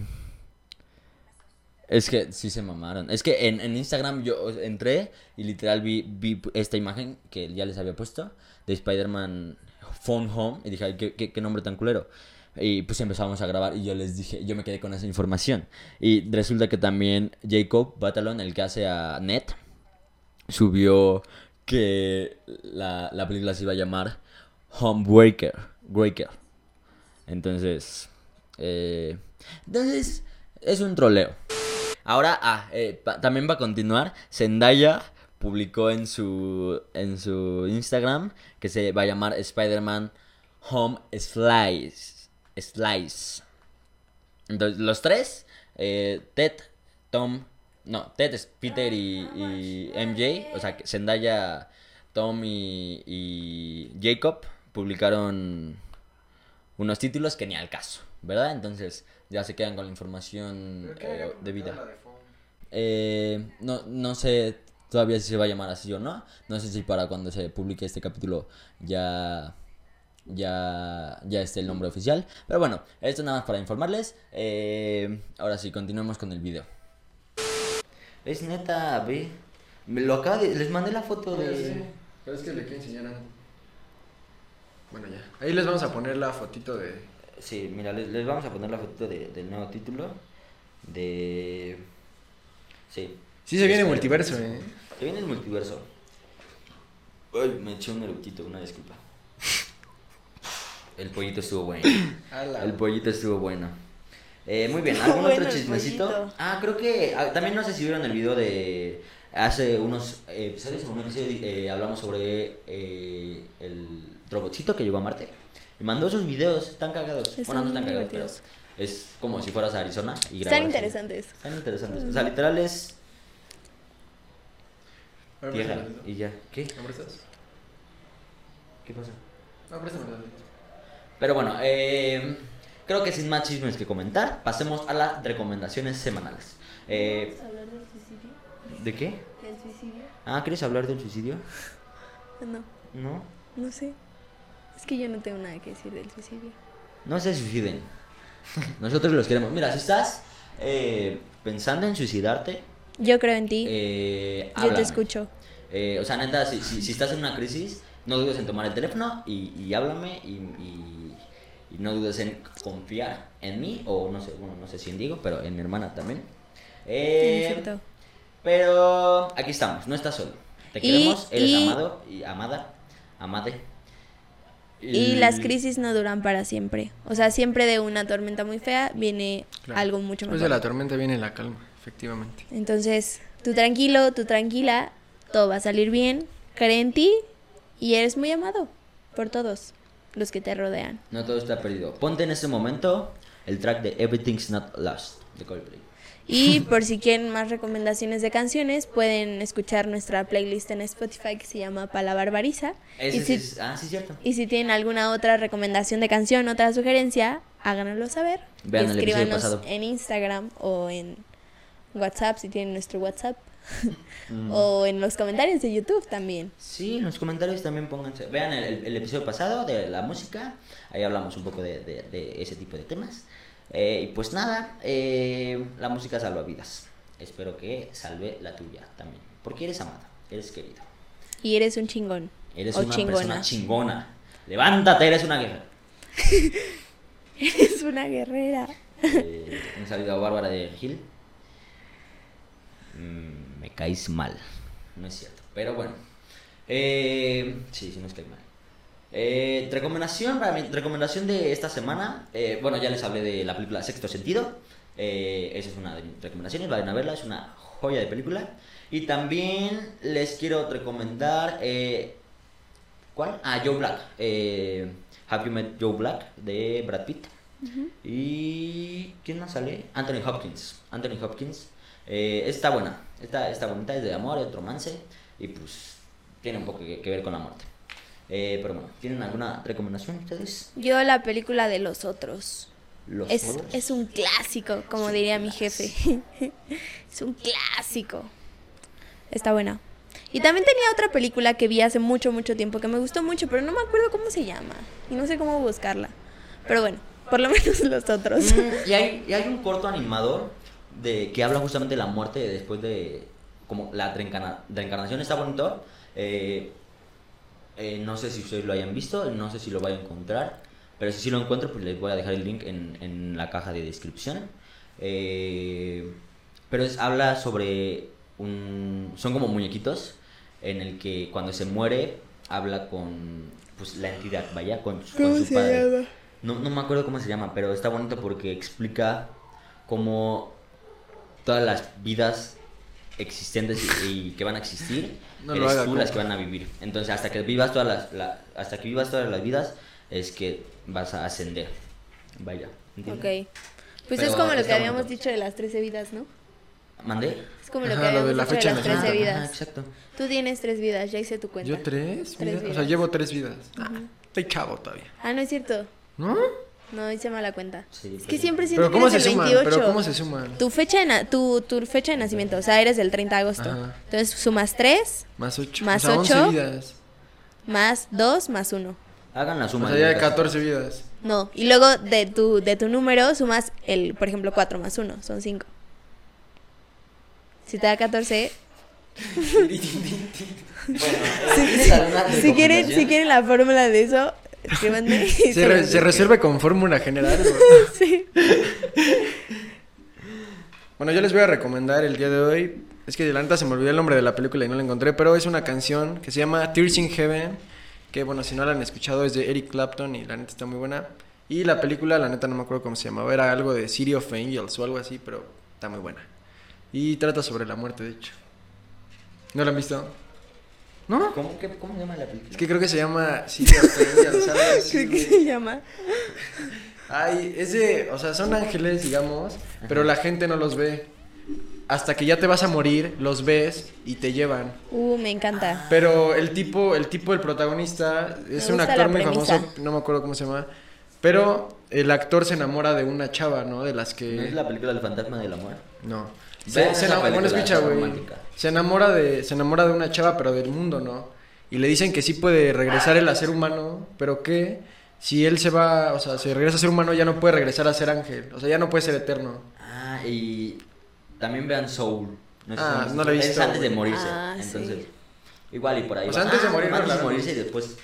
es que sí se mamaron. Es que en, Instagram yo entré y literal vi, esta imagen que ya les había puesto de Spider-Man Phone Home y dije, ay, ¿qué, nombre tan culero. Y pues empezamos a grabar y yo les dije, yo me quedé con esa información. Y resulta que también Jacob Batalon, el que hace a Ned, subió que la, la película se iba a llamar Homebreaker. Breaker. Entonces, eh, entonces es un troleo. Ahora, ah, eh, pa- también va a continuar. Zendaya publicó en su en su Instagram que se va a llamar Spider-Man Home Slice. Slice. Entonces, los tres, eh, Ted, Tom, no, Ted es Peter y, y MJ, o sea, Zendaya, Tom y, y Jacob publicaron unos títulos que ni al caso, ¿verdad? Entonces ya se quedan con la información eh, debida. Eh, no, no sé todavía si se va a llamar así o no. No sé si para cuando se publique este capítulo ya ya ya esté el nombre oficial. Pero bueno, esto nada más para informarles. Eh, ahora sí, continuemos con el video. Es neta, ve. Me lo acaba de... Les mandé la foto de... Pero es que le quiero enseñar algo. Bueno, ya. Ahí les vamos a poner la fotito de. Sí, mira, les, les vamos a poner la foto de- del nuevo título. De... Sí. Sí, se viene Espera. multiverso, eh. Se viene el multiverso. Ay, me eché un eructito, una disculpa. El pollito estuvo bueno. Ala. El pollito estuvo bueno. Eh, muy bien, ¿algún Bueno, otro el chismecito? Ah, creo que ah, también no sé si vieron el video de hace unos eh, episodios, en un episodio eh, hablamos sobre eh, el robotcito que llegó a Marte. Y mandó sus videos tan cagados. Están bueno, no tan cagados, pero es como si fueras a Arizona y Están grabar así. interesantes. Están interesantes. O sea, literal es tierra y ya. ¿Qué? ¿Qué pasa? No. Pero bueno, eh, creo que sin más chismes que comentar, pasemos a las recomendaciones semanales. Eh, hablar del suicidio? ¿De qué? ¿Del suicidio? Ah, ¿quieres hablar del suicidio? No, No. no sé. Es que yo no tengo nada que decir del suicidio. No se suiciden. Nosotros los queremos. Mira, si estás eh, pensando en suicidarte, Yo creo en ti. eh, yo te escucho. Eh, o sea, neta, si, si, si estás en una crisis, no dudes en tomar el teléfono y, y háblame y, y- y no dudes en confiar en mí o no sé, bueno, no sé si en Diego, pero en mi hermana también. Eh, En efecto. pero aquí estamos, no estás solo. Te queremos, eres amado y amada, amade. Y las crisis no duran para siempre. O sea, siempre de una tormenta muy fea viene Claro. algo mucho Después mejor. de la tormenta viene la calma, efectivamente. Entonces, tú tranquilo, tú tranquila, todo va a salir bien, cree en ti y eres muy amado por todos los que te rodean. No todo está perdido. Ponte en este momento el track de Everything's Not Lost de Coldplay. Y por si quieren más recomendaciones de canciones, pueden escuchar nuestra playlist en Spotify que se llama Pala Barbariza. Y si, es- ah, sí, cierto. y si tienen alguna otra recomendación de canción, otra sugerencia, háganoslo saber. Vean Y el episodio escríbanos en Instagram o en WhatsApp si tienen nuestro WhatsApp. Mm. o en los comentarios de YouTube también. Sí, en los comentarios también pónganse. Vean el, el- el episodio pasado de la música. Ahí hablamos un poco de, de- de ese tipo de temas. Eh, y pues nada, eh, la música salva vidas. Espero que salve la tuya también. Porque eres amado, eres querido. Y eres un chingón. Eres o una chingona. persona chingona. Levántate, eres una guerrera. Eres una guerrera. Eh, un saludo a Bárbara de Gil. Mm, me caes mal. No es cierto. Pero bueno. Sí, sí nos cae mal. Eh, recomendación para mi recomendación de esta semana. eh, bueno, ya les hablé de la película Sexto Sentido. Eh, esa es una de mis recomendaciones. Vayan a verla, es una joya de película. Y también les quiero recomendar. eh, ¿Cuál? Ah, Joe Black. Have You Met Joe Black de Brad Pitt. Y. ¿Quién más sale? Anthony Hopkins. Anthony Hopkins. Está buena. Está, está bonita, es de amor, es romance. Y pues tiene un poco que, que ver con la muerte. Eh, pero bueno, ¿tienen alguna recomendación ustedes? Yo la película de los otros. Los Es, otros? es un clásico, como diría mi jefe. es un clásico. Está buena. Y también tenía otra película que vi hace mucho, mucho tiempo que me gustó mucho, pero no me acuerdo cómo se llama. Y no sé cómo buscarla. Pero bueno, por lo menos los otros. Mm, y, hay, y hay un corto animador de que habla justamente de la muerte después de como la reencarna- reencarnación está bonito eh, eh, no sé si ustedes lo hayan visto no sé si lo voy a encontrar pero si sí lo encuentro pues les voy a dejar el link en, en la caja de descripción. Eh, pero es, habla sobre un son como muñequitos en el que cuando se muere habla con pues la entidad vaya con, con su padre. no, no me acuerdo cómo se llama, pero está bonito porque explica cómo todas las vidas existentes y, y que van a existir, No lo eres haga, tú las que van a vivir. Entonces, hasta que vivas todas las, la- hasta que vivas todas las vidas, es que vas a ascender. Vaya. ¿entiendes? ok. Pues Pero es como lo que habíamos bonito. dicho de las 13 vidas, ¿no? ¿Mandé? Es como lo Ajá, que lo habíamos de la dicho fecha de las 13 nacimiento. Ajá, vidas. exacto. Tú tienes tres vidas, ya hice tu cuenta. ¿Yo tres? Tres vidas? O sea, llevo tres vidas. Ah, estoy chavo todavía. Ah, no es cierto. ¿No? No hice mala cuenta. Sí, es que siempre siento Pero ¿cómo que se eres el suman? 28. Pero ¿cómo se suman? Tu fecha, de na- tu, tu fecha de nacimiento, o sea, eres del 30 de agosto. Ajá. Entonces sumas 3, Más ocho. Más o sea, ocho. once vidas. más 2, más 1. Hagan la O suma. sea, ya hay neta. 14 vidas. No, y luego de tu, de tu número sumas el, por ejemplo, 4 más 1, son 5. Si te da 14, Bueno, ¿tienes alguna si quieren, si quieren la fórmula de eso, escríbanme. Se, se re- se resuelve con fórmula general. Sí. Bueno, yo les voy a recomendar el día de hoy. Es que de la neta se me olvidó el nombre de la película y no la encontré, pero es una canción que se llama Tears in Heaven, Que bueno, si no la han escuchado, es de Eric Clapton y la neta está muy buena. Y la película, la neta no me acuerdo cómo se llamaba, era algo de City of Angels o algo así, pero está muy buena. Y trata sobre la muerte, de hecho. ¿No la han visto? ¿No? ¿Cómo, qué- cómo se llama la película? Es que creo que se llama City of Angels, algo así, Creo que se llama. Ay, es de, o sea, son ángeles, digamos, pero la gente no los ve. Hasta que ya te vas a morir, los ves y te llevan. Uh, me encanta. Pero el tipo, el tipo del protagonista es un actor muy premisa. famoso, no me acuerdo cómo se llama, pero el actor se enamora de una chava, ¿no? De las que ¿No es la película del fantasma del amor? no. Se, se enamora, escucha, es güey. Se enamora de se enamora de una chava, pero del mundo, ¿no? Y le dicen que sí puede regresar él a ser humano, pero que si él se va, o sea, si regresa a ser humano ya no puede regresar a ser ángel, o sea, ya no puede ser eterno. Ah, y también vean Soul. sé si Ah, no la he Es visto, antes de morirse. Ah, entonces, sí. igual y por ahí. O sea, va. antes de Ah, morir, no, Antes de morirse y después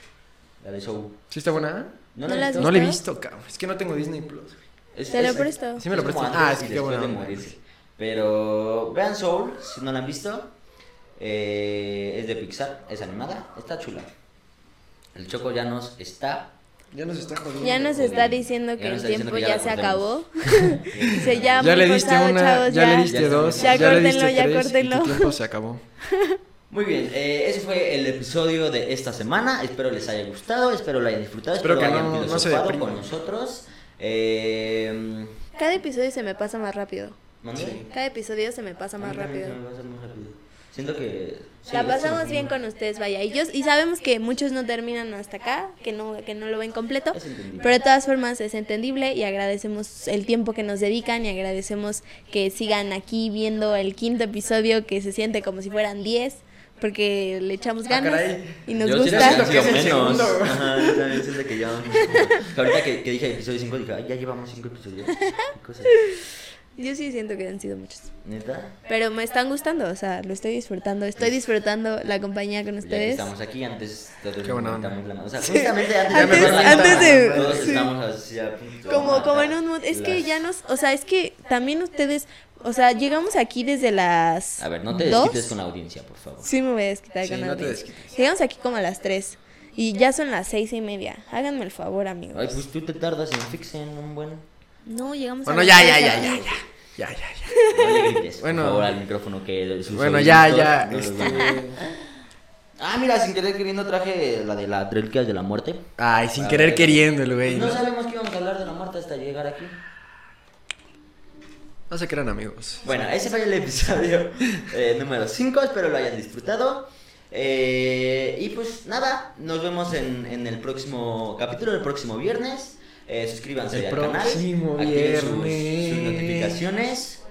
la de Soul. ¿Sí está buena? ¿No ¿No, la has visto? No la he visto? cabrón. Es que no tengo Disney Plus. Es- Te lo es- presto. Sí me lo es prestas. Ah, es que después bueno, de morirse. Pero vean Soul, si no la han visto. eh, es de Pixar, es animada, está chula. El Choco ya nos está. Ya nos está jodiendo. Ya nos está diciendo que el tiempo que ya se acabó. Dice, ya, Ya le diste una, chavos, ya, le diste Ya dos. Ya córtenlo, ya tres córtenlo. tu tiempo se acabó. Muy bien, eh, ese fue el episodio de esta semana. Espero les haya gustado, espero lo hayan disfrutado, Espero espero, que hayan no- se con nosotros. Eh, Cada episodio se me pasa más rápido. Sí. Cada episodio se me pasa más rápido. se me pasa más rápido. Siento que... sí, La sí, pasamos sí. bien con ustedes, vaya. Y, yo, y sabemos que muchos no terminan hasta acá, que no, que no lo ven completo. Pero de todas formas es entendible y agradecemos el tiempo que nos dedican y agradecemos que sigan aquí viendo el quinto episodio que se siente como si fueran 10 porque le echamos Ah, ganas y nos Yo siento gusta. siento que es el menos. segundo. Ajá, yo también siento que ya. ahorita que, que dije episodio 5, dije, ay, ya llevamos 5 episodios. Qué cosas. Yo sí siento que han sido muchos. ¿Neta? Pero me están gustando, o sea, lo estoy disfrutando. Estoy disfrutando la compañía con Ya que ustedes. estamos aquí, antes todos Qué la madre. O sea, Sí. justamente antes, Ya me de la antes de- Todos sí. estamos así a punto Como, como en un mood. Es que las- ya nos. O sea, es que también ustedes. O sea, llegamos aquí desde las. A ver, no te dos. desquites con la audiencia, por favor. Sí, me voy a desquitar Sí, con la no te audiencia. desquites. Llegamos aquí como a las 3. Y ya son las seis y media. Háganme el favor, amigos. Ay, pues tú te tardas en fixen un buen. No, llegamos Bueno, a ya, las ya, ya, aquí. ya, ya. Ya, ya, ya. No le grites, Bueno. por favor, al micrófono que Bueno, ya, ya. no este, Ah, mira, sin querer queriendo traje la de las reliquias de la muerte. Ay, sin A querer ver. queriendo el güey. No ¿no? sabemos que íbamos a hablar de la muerte hasta llegar aquí. No se crean amigos. Bueno, ese fue el episodio eh, número 5. Espero lo hayan disfrutado. Eh, y pues nada, nos vemos en, en el próximo capítulo, el próximo viernes. Eh, suscríbanse El al canal. próximo activen sus- sus notificaciones.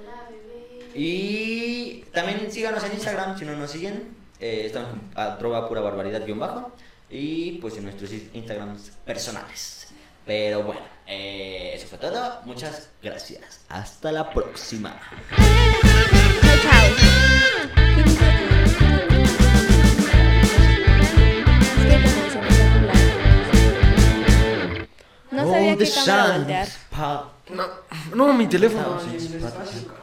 Y también síganos en Instagram si no nos siguen. Eh, estamos a trova pura barbaridad guion bajo. Y pues en nuestros Instagrams personales. Pero bueno, eh, eso fue todo. Muchas gracias. Hasta la próxima. Chao, sabía All the qué cámara sun voltear. pop- No, no, mi teléfono. Thousands, but-